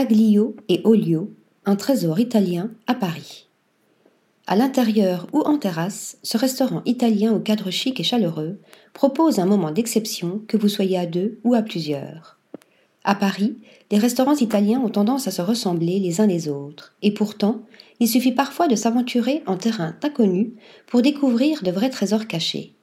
Aglio et Olio, un trésor italien à Paris. À l'intérieur ou en terrasse, ce restaurant italien au cadre chic et chaleureux propose un moment d'exception que vous soyez à deux ou à plusieurs. À Paris, les restaurants italiens ont tendance à se ressembler les uns les autres, et pourtant, il suffit parfois de s'aventurer en terrain inconnu pour découvrir de vrais trésors cachés.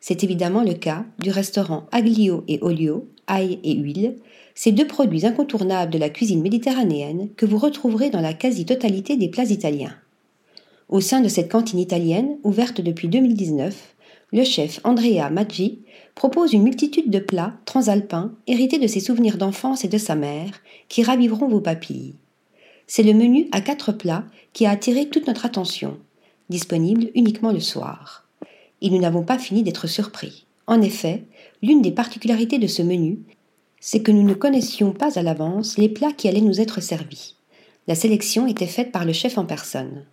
C'est évidemment le cas du restaurant Aglio et Olio, ail et huile, ces deux produits incontournables de la cuisine méditerranéenne que vous retrouverez dans la quasi-totalité des plats italiens. Au sein de cette cantine italienne, ouverte depuis 2019, le chef Andrea Maggi propose une multitude de plats transalpins hérités de ses souvenirs d'enfance et de sa mère, qui raviveront vos papilles. C'est le menu à quatre plats qui a attiré toute notre attention, disponible uniquement le soir. Et nous n'avons pas fini d'être surpris. En effet, l'une des particularités de ce menu, c'est que nous ne connaissions pas à l'avance les plats qui allaient nous être servis. La sélection était faite par le chef en personne.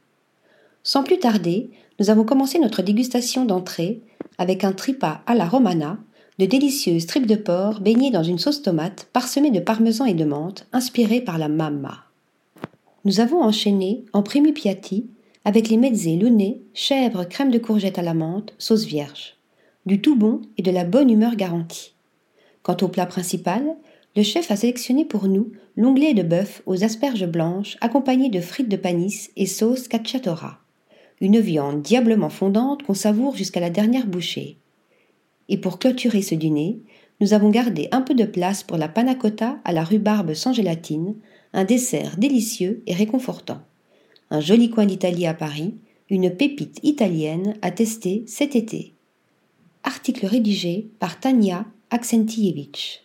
Sans plus tarder, nous avons commencé notre dégustation d'entrée avec un tripa à la romana, de délicieuses tripes de porc baignées dans une sauce tomate parsemée de parmesan et de menthe, inspirée par la mamma. Nous avons enchaîné en primi piatti avec les mezzés lunés, chèvre, crème de courgette à la menthe, sauce vierge. Du tout bon et de la bonne humeur garantie. Quant au plat principal, le chef a sélectionné pour nous l'onglet de bœuf aux asperges blanches accompagné de frites de panis et sauce cacciatora une viande diablement fondante qu'on savoure jusqu'à la dernière bouchée. Et pour clôturer ce dîner, nous avons gardé un peu de place pour la panna cotta à la rhubarbe sans gélatine, un dessert délicieux et réconfortant. Joli coin d'Italie à Paris, une pépite italienne à tester cet été. Article rédigé par Tania Aksentievich.